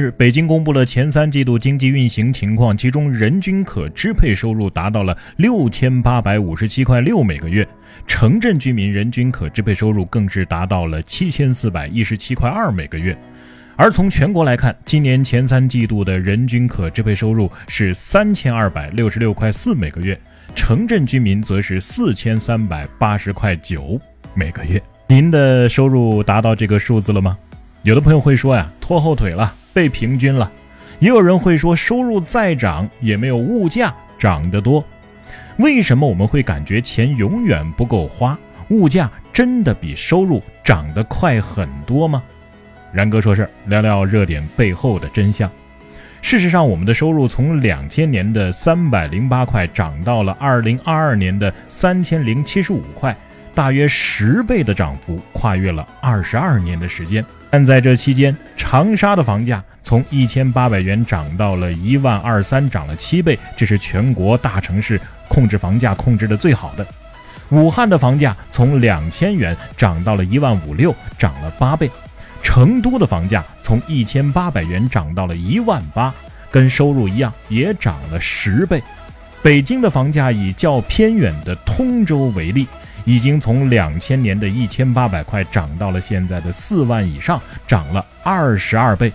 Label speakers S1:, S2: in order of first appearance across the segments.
S1: 是北京公布了前三季度经济运行情况，其中人均可支配收入达到了六千八百五十七块六每个月，城镇居民人均可支配收入更是达到了七千四百一十七块二每个月。而从全国来看，今年前三季度的人均可支配收入是三千二百六十六块四每个月，城镇居民则是四千三百八十块九每个月。您的收入达到这个数字了吗？有的朋友会说呀，拖后腿了。被平均了，也有人会说收入再涨也没有物价涨得多。为什么我们会感觉钱永远不够花？物价真的比收入涨得快很多吗？然哥说事儿，聊聊热点背后的真相。事实上，我们的收入从两千年的三百零八块涨到了二零二二年的三千零七十五块，大约十倍的涨幅，跨越了二十二年的时间。但在这期间，长沙的房价从一千八百元涨到了一万二三，涨了七倍，这是全国大城市控制房价控制的最好的。武汉的房价从两千元涨到了一万五六，涨了八倍。成都的房价从一千八百元涨到了一万八，跟收入一样，也涨了十倍。北京的房价以较偏远的通州为例。已经从两千年的一千八百块涨到了现在的四万以上，涨了二十二倍。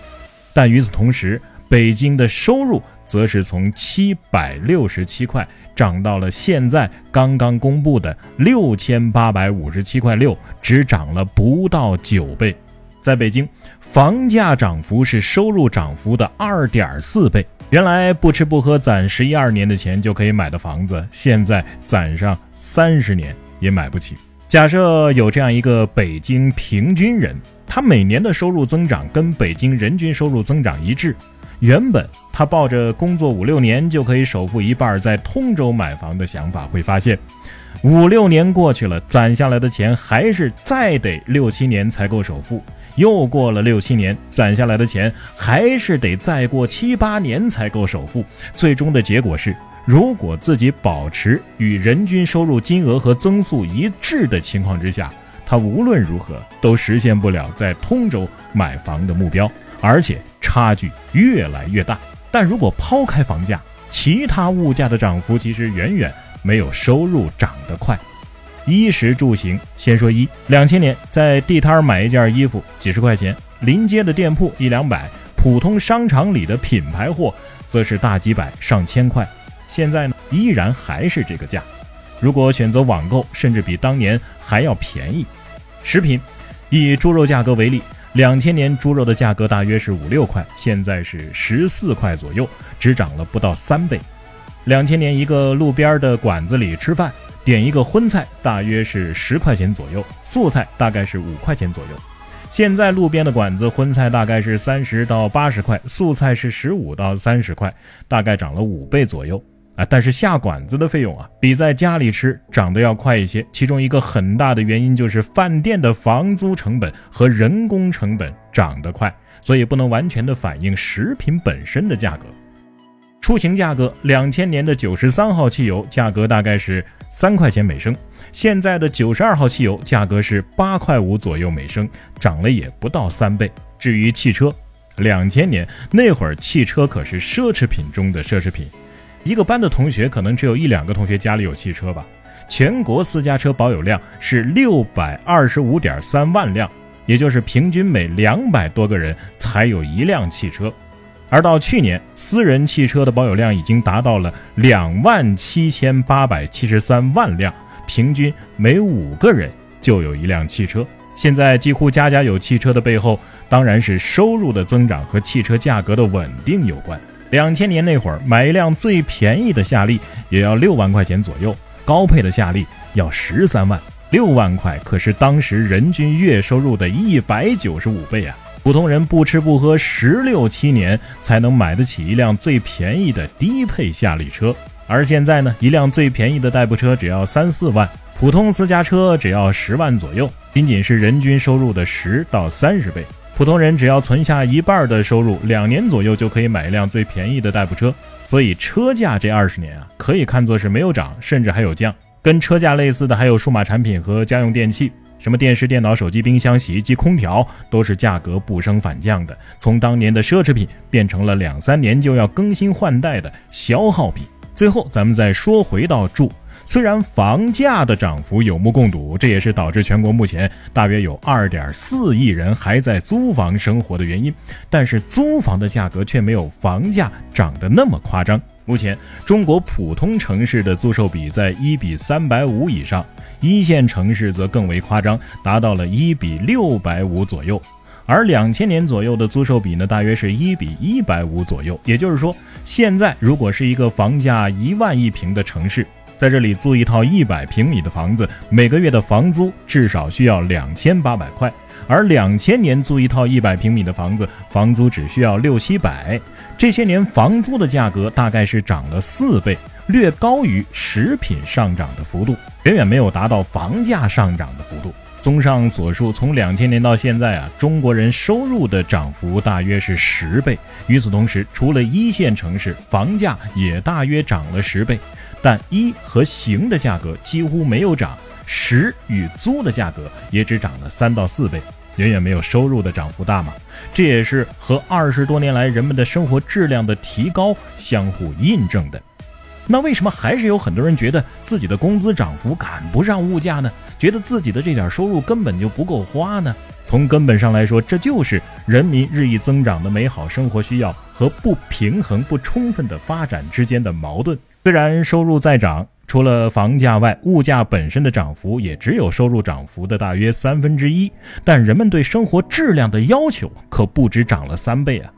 S1: 但与此同时，北京的收入则是从七百六十七块涨到了现在刚刚公布的六千八百五十七块六，只涨了不到九倍。在北京，房价涨幅是收入涨幅的二点四倍。原来不吃不喝攒十一二年的钱就可以买的房子，现在攒上三十年。也买不起。假设有这样一个北京平均人，他每年的收入增长跟北京人均收入增长一致。原本他抱着工作五六年就可以首付一半在通州买房的想法，会发现五六年过去了，攒下来的钱还是再得六七年才够首付。又过了六七年，攒下来的钱还是得再过七八年才够首付。最终的结果是。如果自己保持与人均收入金额和增速一致的情况之下，他无论如何都实现不了在通州买房的目标，而且差距越来越大。但如果抛开房价，其他物价的涨幅其实远远没有收入涨得快。衣食住行，先说衣，两千年在地摊买一件衣服几十块钱，临街的店铺一两百，普通商场里的品牌货则是大几百上千块。现在呢，依然还是这个价。如果选择网购，甚至比当年还要便宜。食品，以猪肉价格为例，两千年猪肉的价格大约是五六块，现在是十四块左右，只涨了不到三倍。两千年一个路边的馆子里吃饭，点一个荤菜大约是十块钱左右，素菜大概是五块钱左右。现在路边的馆子荤菜大概是三十到八十块，素菜是十五到三十块，大概涨了五倍左右。啊，但是下馆子的费用啊，比在家里吃涨得要快一些。其中一个很大的原因就是饭店的房租成本和人工成本涨得快，所以不能完全的反映食品本身的价格。出行价格，两千年的九十三号汽油价格大概是三块钱每升，现在的九十二号汽油价格是八块五左右每升，涨了也不到三倍。至于汽车，两千年那会儿汽车可是奢侈品中的奢侈品。一个班的同学可能只有一两个同学家里有汽车吧。全国私家车保有量是六百二十五点三万辆，也就是平均每两百多个人才有一辆汽车。而到去年，私人汽车的保有量已经达到了两万七千八百七十三万辆，平均每五个人就有一辆汽车。现在几乎家家有汽车的背后，当然是收入的增长和汽车价格的稳定有关。两千年那会儿，买一辆最便宜的夏利也要六万块钱左右，高配的夏利要十三万。六万块可是当时人均月收入的一百九十五倍啊！普通人不吃不喝十六七年才能买得起一辆最便宜的低配夏利车，而现在呢，一辆最便宜的代步车只要三四万，普通私家车只要十万左右，仅仅是人均收入的十到三十倍。普通人只要存下一半的收入，两年左右就可以买一辆最便宜的代步车。所以车价这二十年啊，可以看作是没有涨，甚至还有降。跟车价类似的还有数码产品和家用电器。什么电视、电脑、手机、冰箱、洗衣机、空调，都是价格不升反降的，从当年的奢侈品变成了两三年就要更新换代的消耗品。最后，咱们再说回到住。虽然房价的涨幅有目共睹，这也是导致全国目前大约有二点四亿人还在租房生活的原因，但是租房的价格却没有房价涨得那么夸张。目前，中国普通城市的租售比在一比三百五以上，一线城市则更为夸张，达到了一比六百五左右。而两千年左右的租售比呢，大约是一比一百五左右。也就是说，现在如果是一个房价一万一平的城市，在这里租一套一百平米的房子，每个月的房租至少需要两千八百块，而两千年租一套一百平米的房子，房租只需要六七百。这些年房租的价格大概是涨了四倍，略高于食品上涨的幅度，远远没有达到房价上涨的幅度。综上所述，从两千年到现在啊，中国人收入的涨幅大约是十倍。与此同时，除了一线城市，房价也大约涨了十倍。但一和行的价格几乎没有涨，食与租的价格也只涨了三到四倍，远远没有收入的涨幅大嘛。这也是和二十多年来人们的生活质量的提高相互印证的。那为什么还是有很多人觉得自己的工资涨幅赶不上物价呢？觉得自己的这点收入根本就不够花呢？从根本上来说，这就是人民日益增长的美好生活需要和不平衡不充分的发展之间的矛盾。虽然收入在涨，除了房价外，物价本身的涨幅也只有收入涨幅的大约三分之一。但人们对生活质量的要求可不止涨了三倍啊！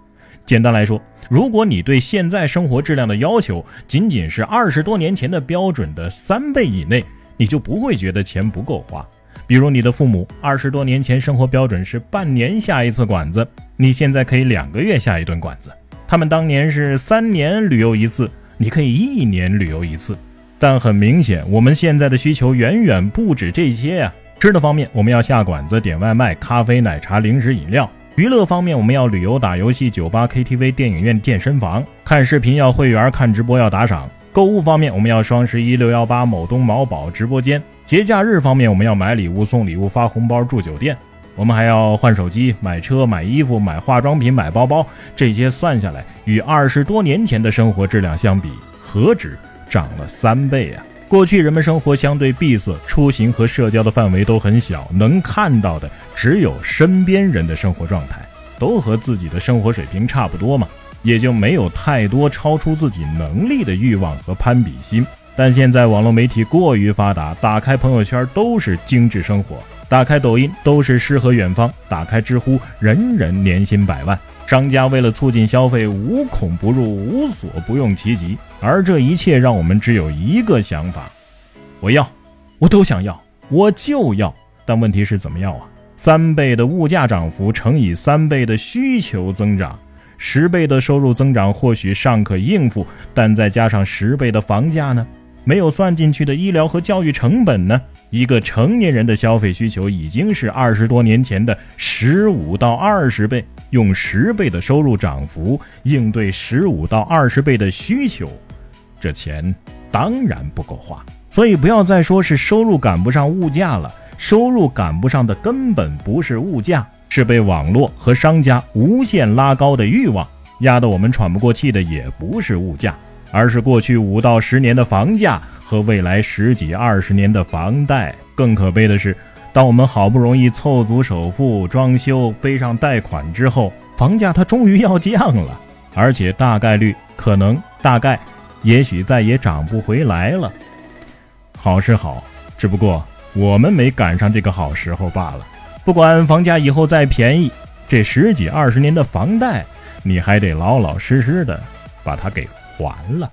S1: 简单来说，如果你对现在生活质量的要求仅仅是二十多年前的标准的三倍以内，你就不会觉得钱不够花。比如你的父母二十多年前生活标准是半年下一次馆子，你现在可以两个月下一顿馆子；他们当年是三年旅游一次。你可以一年旅游一次，但很明显，我们现在的需求远远不止这些呀。吃的方面，我们要下馆子、点外卖、咖啡、奶茶、零食、饮料；娱乐方面，我们要旅游、打游戏、酒吧、KTV、电影院、健身房；看视频要会员、看直播要打赏；购物方面，我们要双十一、六幺八、某东、某宝直播间；节假日方面，我们要买礼物、送礼物、发红包、住酒店。我们还要换手机、买车、买衣服、买化妆品、买包包，这些算下来，与二十多年前的生活质量相比，何止涨了三倍啊！过去人们生活相对闭塞，出行和社交的范围都很小，能看到的只有身边人的生活状态，都和自己的生活水平差不多嘛，也就没有太多超出自己能力的欲望和攀比心。但现在网络媒体过于发达，打开朋友圈都是精致生活。打开抖音都是诗和远方，打开知乎人人年薪百万。商家为了促进消费，无孔不入，无所不用其极。而这一切让我们只有一个想法：我要，我都想要，我就要。但问题是怎么要啊？三倍的物价涨幅乘以三倍的需求增长，十倍的收入增长或许尚可应付，但再加上十倍的房价呢？没有算进去的医疗和教育成本呢？一个成年人的消费需求已经是二十多年前的十五到二十倍，用十倍的收入涨幅应对十五到二十倍的需求，这钱当然不够花。所以不要再说是收入赶不上物价了，收入赶不上的根本不是物价，是被网络和商家无限拉高的欲望压得我们喘不过气的，也不是物价，而是过去五到十年的房价。和未来十几二十年的房贷，更可悲的是，当我们好不容易凑足首付、装修、背上贷款之后，房价它终于要降了，而且大概率可能、大概、也许再也涨不回来了。好是好，只不过我们没赶上这个好时候罢了。不管房价以后再便宜，这十几二十年的房贷，你还得老老实实的把它给完了。